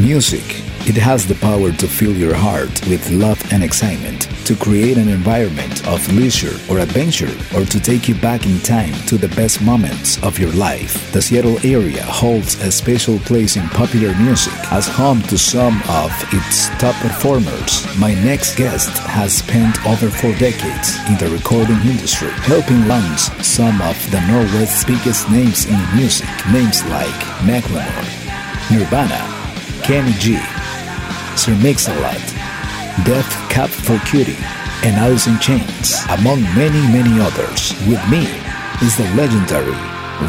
Music. It has the power to fill your heart with love and excitement, to create an environment of leisure or adventure, or to take you back in time to the best moments of your life. The Seattle area holds a special place in popular music as home to some of its top performers. My next guest has spent over four decades in the recording industry, helping launch some of the Northwest's biggest names in music, names like Macklemore, Nirvana, Kenny G, Sir Mix-a-Lot, Death Cab for Cutie, and Alice in Chains, among many, many others. With me is the legendary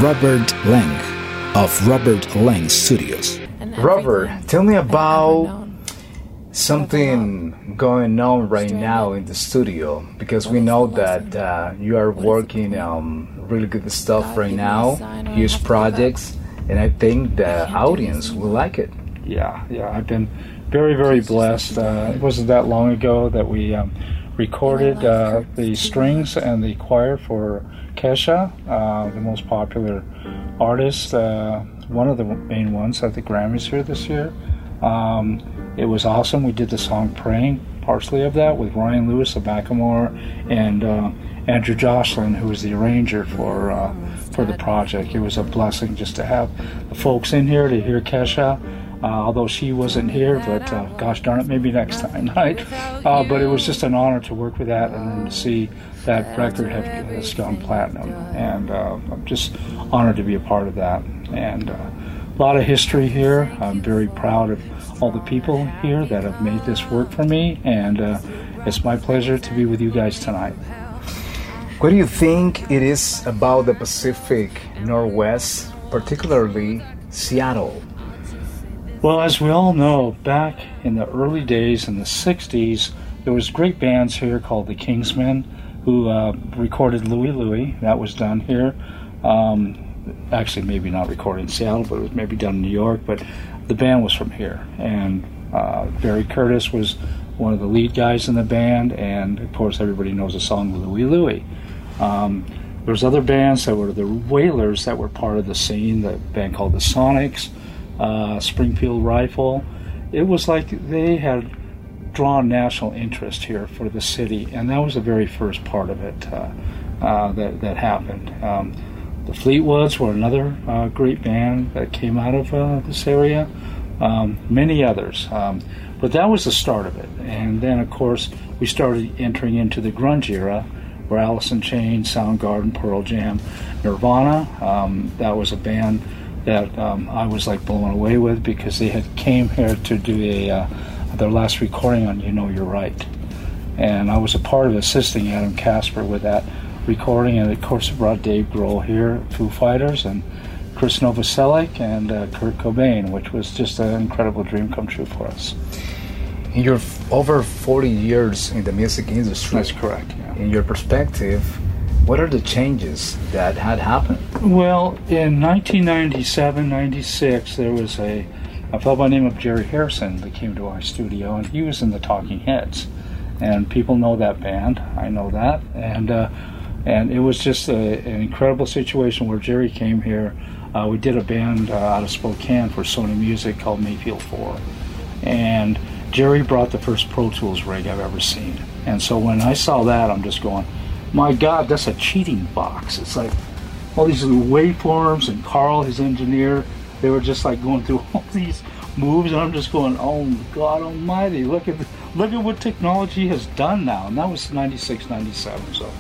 Robert Lang of Robert Lang Studios. Robert, tell me about something going on right now in the studio because we know that uh, you are working on really good stuff right now, huge projects, and I think the audience will like it. Yeah, yeah, I've been very, very blessed. Uh, it wasn't that long ago that we um, recorded uh, the strings and the choir for Kesha, uh, the most popular artist, uh, one of the main ones at the Grammys here this year. Um, it was awesome. We did the song Praying, partially of that, with Ryan Lewis of Macklemore and uh, Andrew Joslyn, who was the arranger for uh, for the project. It was a blessing just to have the folks in here to hear Kesha. Uh, although she wasn't here, but uh, gosh darn it, maybe next time, right? Uh, but it was just an honor to work with that and to see that record have, has gone platinum. And uh, I'm just honored to be a part of that. And uh, a lot of history here. I'm very proud of all the people here that have made this work for me, and uh, it's my pleasure to be with you guys tonight. What do you think it is about the Pacific Northwest, particularly Seattle? Well, as we all know, back in the early days in the 60s, there was great bands here called the Kingsmen who uh, recorded Louie Louie. That was done here. Um, actually, maybe not recorded in Seattle, but it was maybe done in New York. But the band was from here. And uh, Barry Curtis was one of the lead guys in the band. And of course, everybody knows the song Louie Louie. Um, there was other bands that were the Wailers that were part of the scene, the band called the Sonics uh, Springfield Rifle. It was like they had drawn national interest here for the city, and that was the very first part of it uh, uh, that, that happened. Um, the Fleetwoods were another uh, great band that came out of uh, this area, um, many others. Um, but that was the start of it. And then, of course, we started entering into the grunge era where Alice in Chains, Soundgarden, Pearl Jam, Nirvana, um, that was a band that um, I was like blown away with because they had came here to do a uh, their last recording on "You Know You're Right," and I was a part of assisting Adam Kasper with that recording, and of course it brought Dave Grohl here, Foo Fighters, and Krist Novoselic and uh, Kurt Cobain, which was just an incredible dream come true for us. You're over 40 years in the music industry. That's correct. Yeah. In your perspective, what are the changes that had happened? Well, in 1997, 96, there was a, a fellow by the name of Jerry Harrison that came to our studio, and he was in the Talking Heads. And people know that band. I know that. And uh, and it was just a, an incredible situation where Jerry came here. Uh, we did a band uh, out of Spokane for Sony Music called Mayfield 4. And Jerry brought the first Pro Tools rig I've ever seen. And so when I saw that, I'm just going, my God, that's a cheating box. It's like all these little waveforms, and Carl, his engineer, they were just like going through all these moves, and I'm just going, oh God Almighty, look at look at what technology has done now. And that was 96, 97. So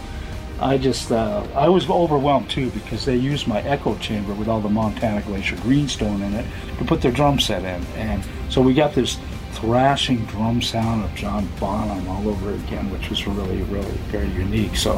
I just uh, I was overwhelmed too because they used my echo chamber with all the Montana Glacier greenstone in it to put their drum set in, and so we got this thrashing drum sound of John Bonham all over again, which was really, really very unique. So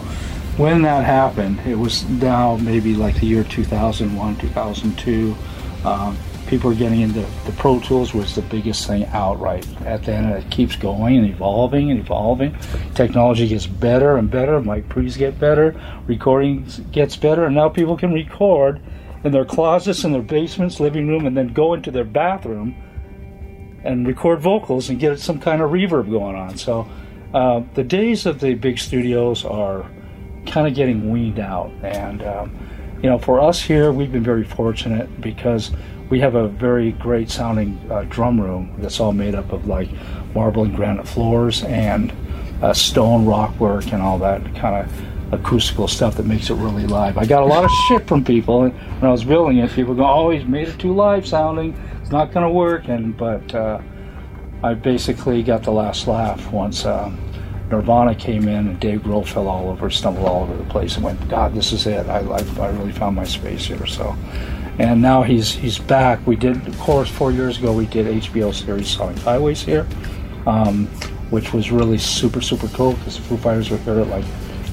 when that happened, it was now maybe like the year 2001, 2002. Um, people are getting into the Pro Tools was the biggest thing outright. At the end, it keeps going and evolving and evolving. Technology gets better and better. Mic pre's get better. Recording gets better, and now people can record in their closets, in their basements, living room, and then go into their bathroom and record vocals and get some kind of reverb going on. So uh, the days of the big studios are kind of getting weaned out. And, um, you know, for us here, we've been very fortunate because we have a very great sounding uh, drum room that's all made up of like marble and granite floors and uh, stone rock work and all that kind of acoustical stuff that makes it really live. I got a lot of shit from people when I was building it. People go, "Oh, he's made it too live sounding. Not going to work." And but uh, I basically got the last laugh once um, Nirvana came in and Dave Grohl fell all over, stumbled all over the place, and went, "God, this is it. I, I, I really found my space here." So, and now he's he's back. We did, of course, four years ago we did HBO series Sonic Highways here, um, which was really super super cool because the Foo Fighters were here at like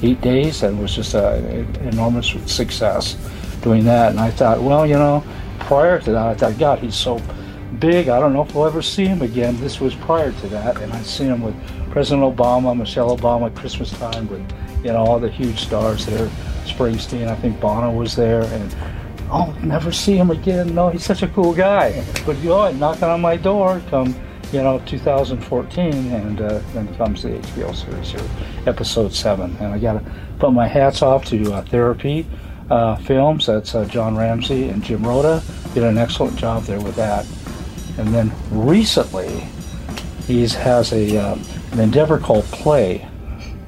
eight days, and it was just an enormous success doing that. And I thought, well, you know, prior to that, I thought, God, he's so big. I don't know if we'll ever see him again. This was prior to that, and I'd seen him with President Obama, Michelle Obama, Christmas time with you know all the huge stars there. Springsteen, I think Bono was there, and oh, never see him again. No, he's such a cool guy. But you know, knocking on my door, come you know 2014, and uh, then comes the HBO series here, episode seven, and I got to put my hats off to uh, Therapy. Uh, films. That's uh, John Ramsey and Jim Rota did an excellent job there with that. And then recently, he has a um, an endeavor called Play,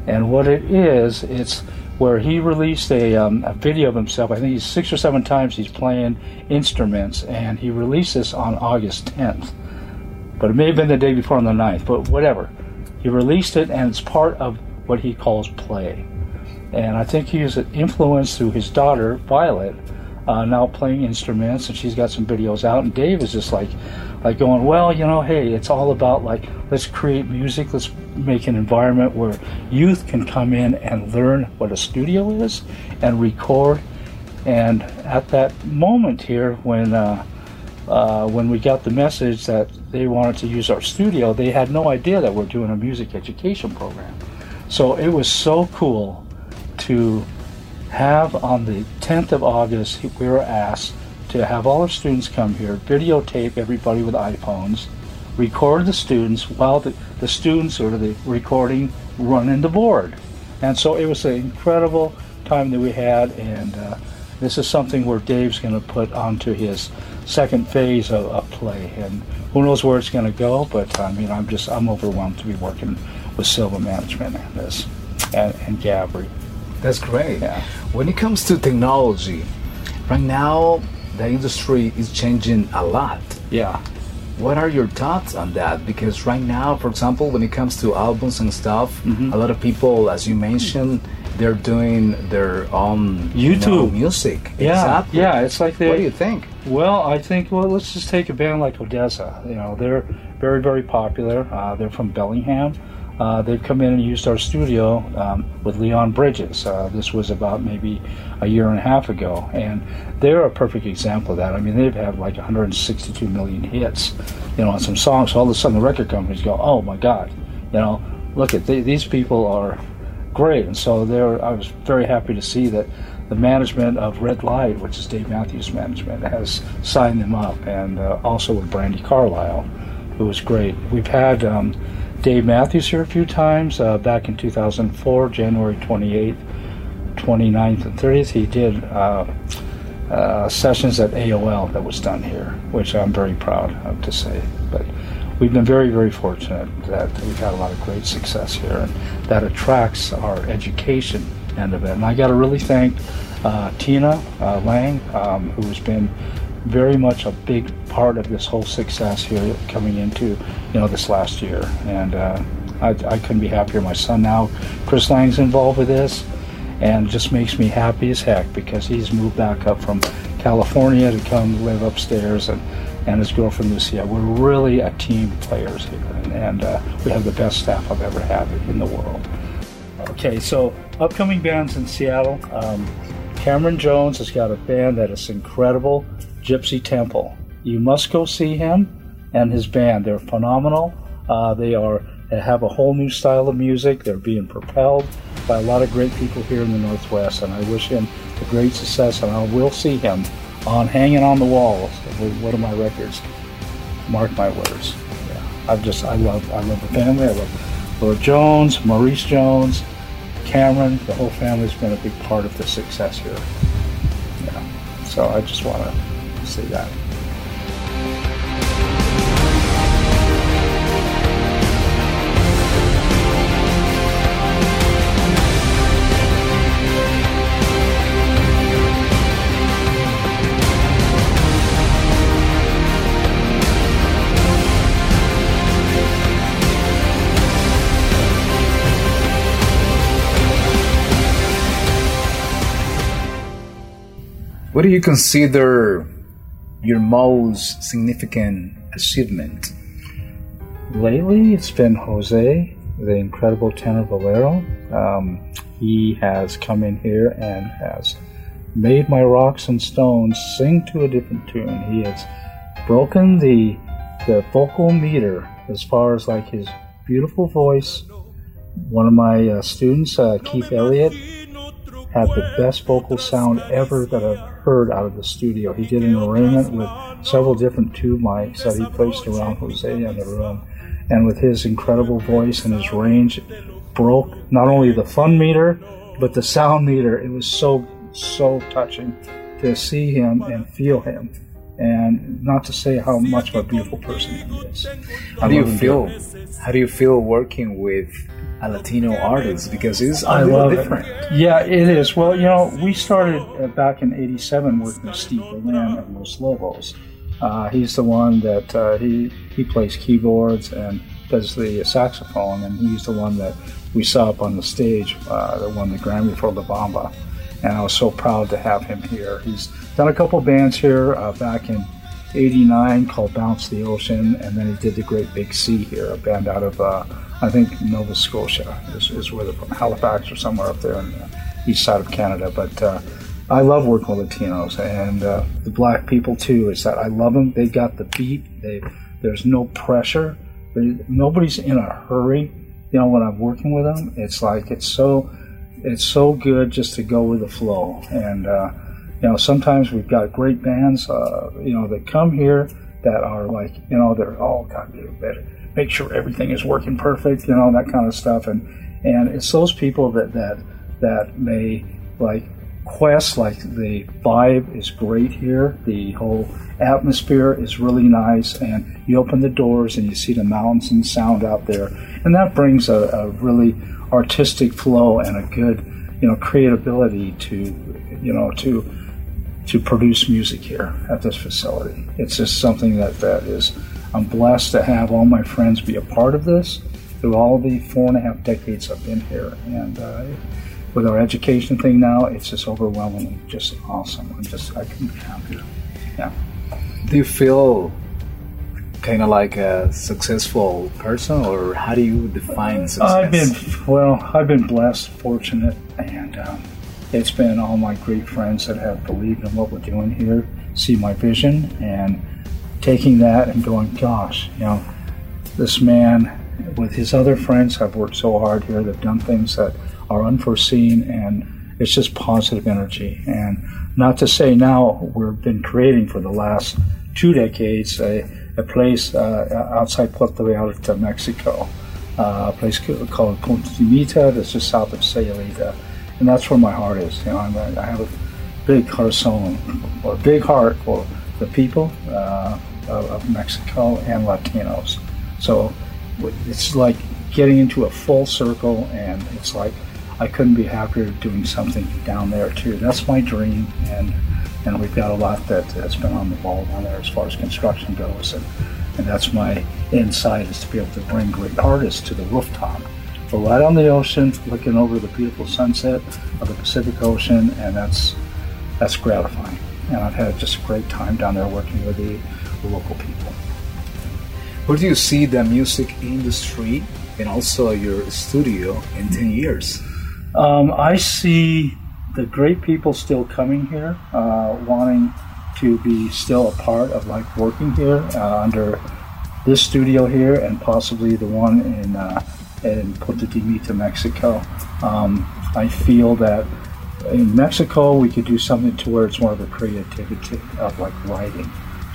and what it is, it's where he released a, um, a video of himself. I think he's six or seven times he's playing instruments, and he released this on August 10th. But it may have been the day before on the 9th, but whatever. He released it, and it's part of what he calls play. And I think he was influenced through his daughter, Violet, uh, now playing instruments, and she's got some videos out. And Dave is just like, like going, well, you know, hey, it's all about like let's create music, let's make an environment where youth can come in and learn what a studio is and record. And at that moment here, when uh, uh, when we got the message that they wanted to use our studio, they had no idea that we're doing a music education program. So it was so cool to have on the 10th of August, we were asked to have all our students come here, videotape everybody with iPhones, record the students while the, the students or the recording running the board. And so it was an incredible time that we had, and uh, this is something where Dave's going to put onto his second phase of, of play, and who knows where it's going to go. But I mean, I'm just I'm overwhelmed to be working with Silva Management and this and, and Gabri. That's great. Yeah. When it comes to technology, right now the industry is changing a lot. Yeah. What are your thoughts on that? Because right now, for example, when it comes to albums and stuff, Mhm. a lot of people, as you mentioned, they're doing their own you know, YouTube. music. Yeah, exactly. yeah, it's like they. What do you think? Well, I think well, let's just take a band like ODESZA. You know, they're very, very popular. Uh, they're from Bellingham. Uh, they've come in and used our studio um, with Leon Bridges. Uh, this was about maybe a year and a half ago, and they're a perfect example of that. I mean, they've had like 162 million hits, you know, on some songs. So all of a sudden, the record companies go, "Oh my God!" You know, look at th- these people are great, and so there. I was very happy to see that the management of Red Light, which is Dave Matthews Management, has signed them up, and uh, also with Brandi Carlile, who was great. We've had um, Dave Matthews here a few times. Uh, back in 2004, January 28th, 29th, and 30th, he did uh, uh, sessions at AOL that was done here, which I'm very proud of to say. But we've been very, very fortunate that we've had a lot of great success here, and that attracts our education end of it. And I got to really thank uh, Tina uh, Lang, um, who has been very much a big part of this whole success here coming into you know this last year. And uh, I, I couldn't be happier. My son now, Chris Lang's involved with this, and just makes me happy as heck because he's moved back up from California to come live upstairs and and his girlfriend Lucia. We're really a team players here, and, and uh, we have the best staff I've ever had in the world. Okay, so upcoming bands in Seattle. Um, Cameron Jones has got a band that is incredible, Gypsy Temple. You must go see him and his band. They're phenomenal. Uh, they are they have a whole new style of music. They're being propelled by a lot of great people here in the Northwest, and I wish him great success. And I will see him on hanging on the wall with one of my records. Mark my words. Yeah, I've just I love I love the family. I love Lord Jones, Maurice Jones, Cameron. The whole family's been a big part of the success here. Yeah. So I just want to say that. What do you consider your most significant achievement? Lately, it's been Jose, the incredible tenor Valero. Um, he has come in here and has made my rocks and stones sing to a different tune. He has broken the the vocal meter as far as like his beautiful voice. One of my uh, students, uh, Keith Elliott, had the best vocal sound ever that I've heard out of the studio. He did an arrangement with several different tube mics that he placed around Jose in the room. And with his incredible voice and his range, broke not only the fun meter, but the sound meter. It was so, so touching to see him and feel him. And not to say how much of a beautiful person he is. How do you feel? How do you feel working with a Latino artist because it's a I little different. It. Yeah, it is. Well, you know, we started uh, back in '87 working with Steve Berlin of Los Lobos. Uh, he's the one that uh, he he plays keyboards and does the saxophone, and he's the one that we saw up on the stage uh, that won the Grammy for La Bamba. And I was so proud to have him here. He's done a couple bands here uh, back in '89 called Bounce the Ocean, and then he did the Great Big Sea here, a band out of uh, I think Nova Scotia is, is where they're from, Halifax or somewhere up there on the east side of Canada. But uh, I love working with Latinos and uh, the black people too. Is that I love them. They got the beat. They there's no pressure. They, nobody's in a hurry. You know, when I'm working with them, it's like it's so it's so good just to go with the flow. And uh, you know, sometimes we've got great bands. Uh, you know, that come here that are like you know they're all oh, God, better make sure everything is working perfect, you know, that kind of stuff. And and it's those people that that that may like quest like the vibe is great here the whole atmosphere is really nice and you open the doors and you see the mountains and sound out there and that brings a, a really artistic flow and a good you know creativity to you know to to produce music here at this facility it's just something that that is I'm blessed to have all my friends be a part of this through all the four and a half decades I've been here. And uh, with our education thing now, it's just overwhelmingly just awesome. I'm just, I couldn't be happier. Yeah. Do you feel kind of like a successful person, or how do you define success? I've been, well, I've been blessed, fortunate, and um, it's been all my great friends that have believed in what we're doing here, see my vision, and taking that and going, gosh, you know, this man with his other friends have worked so hard here. They've done things that are unforeseen, and it's just positive energy. And not to say now we've been creating for the last two decades a, a place uh, outside Puerto Vallarta, Mexico, uh, a place called Punta de Mita that's just south of Sayulita. And that's where my heart is. You know, I'm a, i have a big corazon, or a big heart for the people. Uh, of, of Mexico and Latinos. So it's like getting into a full circle, and it's like I couldn't be happier doing something down there too. That's my dream, and and we've got a lot that has been on the ball down there as far as construction goes, and and that's my insight is to be able to bring great artists to the rooftop. We're right on the ocean, looking over the beautiful sunset of the Pacific Ocean, and that's that's gratifying. And I've had just a great time down there working with the local people. Where do you see the music industry and also your studio in 10 years? Um, I see the great people still coming here, uh, wanting to be still a part of like working here uh, under this studio here and possibly the one in uh, in Punta de Mita, Mexico. Um, I feel that in Mexico we could do something to where it's more of a creativity of like writing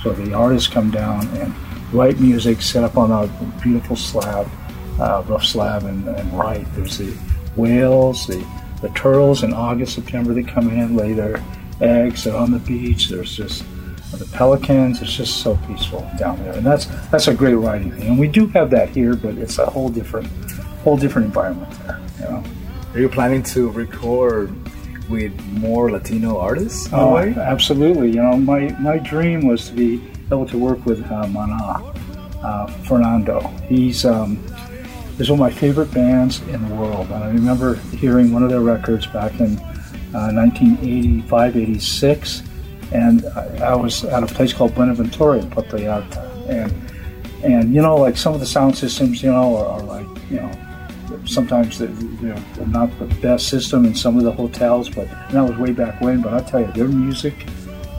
so the artists come down and write music, set up on a beautiful slab, uh, rough slab, and, and write. There's the whales, the, the turtles in August, September, they come in, lay their eggs, they're on the beach. There's just the pelicans. It's just so peaceful down there, and that's that's a great writing thing. And we do have that here, but it's a whole different whole different environment there. You know. Are you planning to record with more Latino artists? Oh, way? absolutely. You know, my my dream was to be able to work with uh, Mana, uh, Fernando. He's um, is one of my favorite bands in the world. And I remember hearing one of their records back in uh, 1985, 86, and I, I, was at a place called Buenaventura in Puerto Vallarta. And, and, you know, like some of the sound systems, you know, are, are like, you know, sometimes they're, they're, not the best system in some of the hotels, but that was way back when. But I tell you, their music,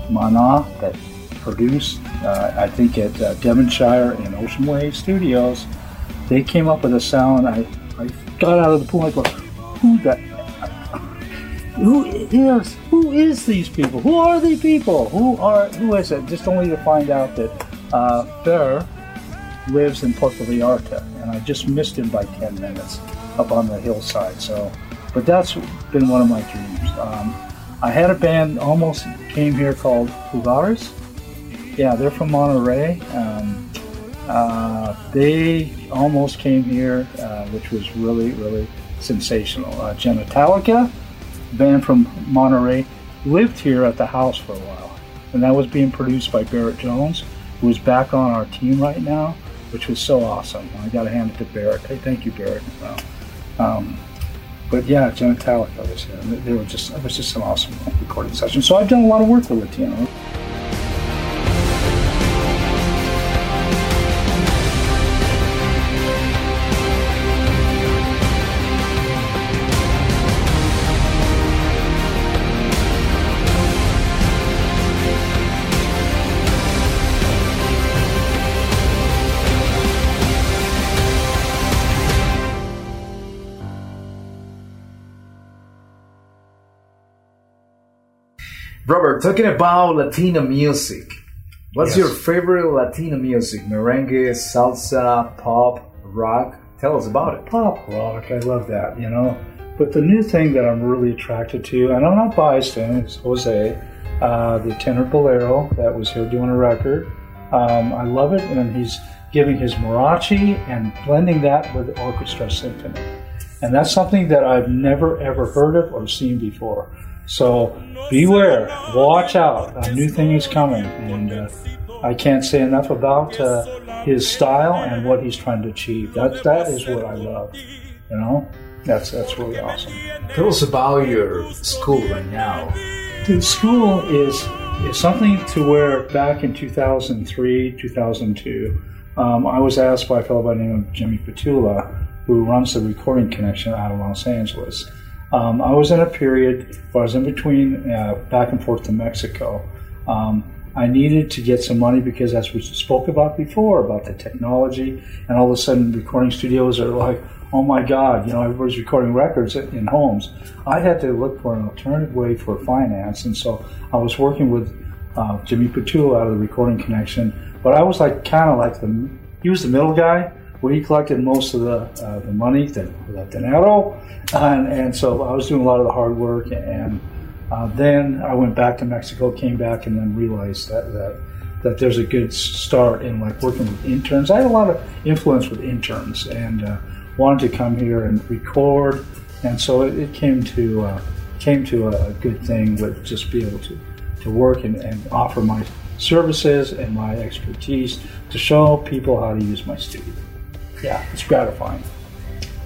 Mana, that produced, uh, I think at uh, Devonshire and Ocean Way Studios, they came up with a sound. I, I got out of the pool. I go, who the, who is who is these people? Who are these people? Who are who is it? Just only to find out that uh, Fer lives in Puerto Vallarta, and I just missed him by ten minutes up on the hillside. So, but that's been one of my dreams. Um, I had a band almost came here called Jaguares. Yeah, they're from Monterrey. Um, uh, they almost came here, uh, which was really, really sensational. Uh, Genitallica, band from Monterrey, lived here at the house for a while, and that was being produced by Barrett Jones, who is back on our team right now, which was so awesome. I got to hand it to Barrett. Hey, thank you, Barrett. Um, but yeah, Genitallica was here. They were just it was just an awesome recording session. So I've done a lot of work with Latino. Robert, talking about Latino music, what's yes. your favorite Latino music? Merengue, salsa, pop, rock? Tell us about it. Pop, rock, I love that, you know. But the new thing that I'm really attracted to, and I'm not biased to is Jose, uh, the tenor bolero that was here doing a record. Um, I love it, and he's giving his mariachi and blending that with orchestra symphony. And that's something that I've never ever heard of or seen before. So beware, watch out. A new thing is coming, and uh, I can't say enough about uh, his style and what he's trying to achieve. That that is what I love. You know, that's that's really awesome. Tell us about your school right now. The school is is something to where back in 2003, 2002, um, I was asked by a fellow by the name of Jimmy Petula, who runs the Recording Connection out of Los Angeles um, I was in a period where I was in between uh, back and forth to Mexico. Um, I needed to get some money because, as we spoke about before, about the technology, and all of a sudden, recording studios are like, oh my God, you know, everybody's recording records in homes. I had to look for an alternative way for finance, and so I was working with uh, Jimmy Petula out of the Recording Connection, but I was like kind of like the he was the middle guy we collected most of the, uh, the money, the, dinero, and, and so I was doing a lot of the hard work. And uh, then I went back to Mexico, came back, and then realized that, that that there's a good start in like working with interns. I had a lot of influence with interns, and uh, wanted to come here and record, and so it, it came to uh, came to a, good thing with just be able to to work and, and offer my services and my expertise to show people how to use my studio yeah, it's gratifying.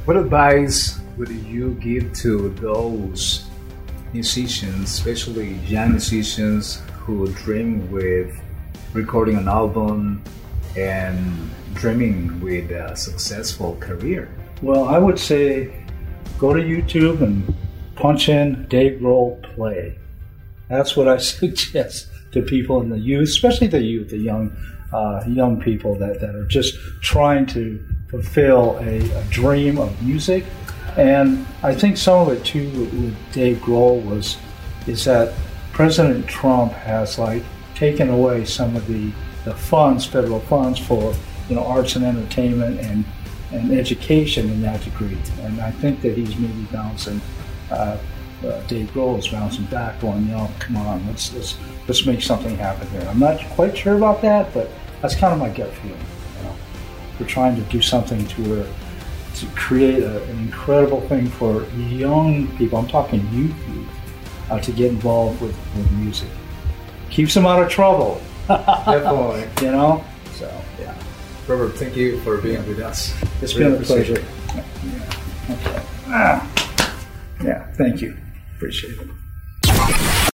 What advice would you give to those musicians, especially young musicians who dream with recording an album and dreaming with a successful career? Well, I would say go to YouTube and punch in Dave Grohl play. That's what I suggest to people in the youth, especially the youth, the young uh, young people that, that are just trying to fulfill a, a, dream of music. And I think some of it too with Dave Grohl was is that President Trump has like taken away some of the, the funds, federal funds for you know arts and entertainment and and education in that degree. And I think that he's maybe bouncing uh, uh, Dave Grohl is bouncing back, going, you know, come on, let's let's let's make something happen here. I'm not quite sure about that, but that's kind of my gut feeling. You know, we're trying to do something to where to create a, an incredible thing for young people. I'm talking youth, youth uh, to get involved with, with music. Keeps them out of trouble. Definitely. You know. So yeah, Robert, thank you for being with us. it's Really been a pleasure. Yeah. Okay. Ah. Yeah. Thank you. Appreciate it.